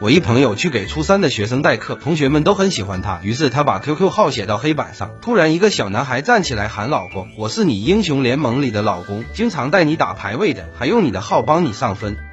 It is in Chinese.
我一朋友去给初三的学生代课，同学们都很喜欢他，于是他把 QQ 号写到黑板上。突然，一个小男孩站起来喊：“老公，我是你英雄联盟里的老公，经常带你打排位的，还用你的号帮你上分。”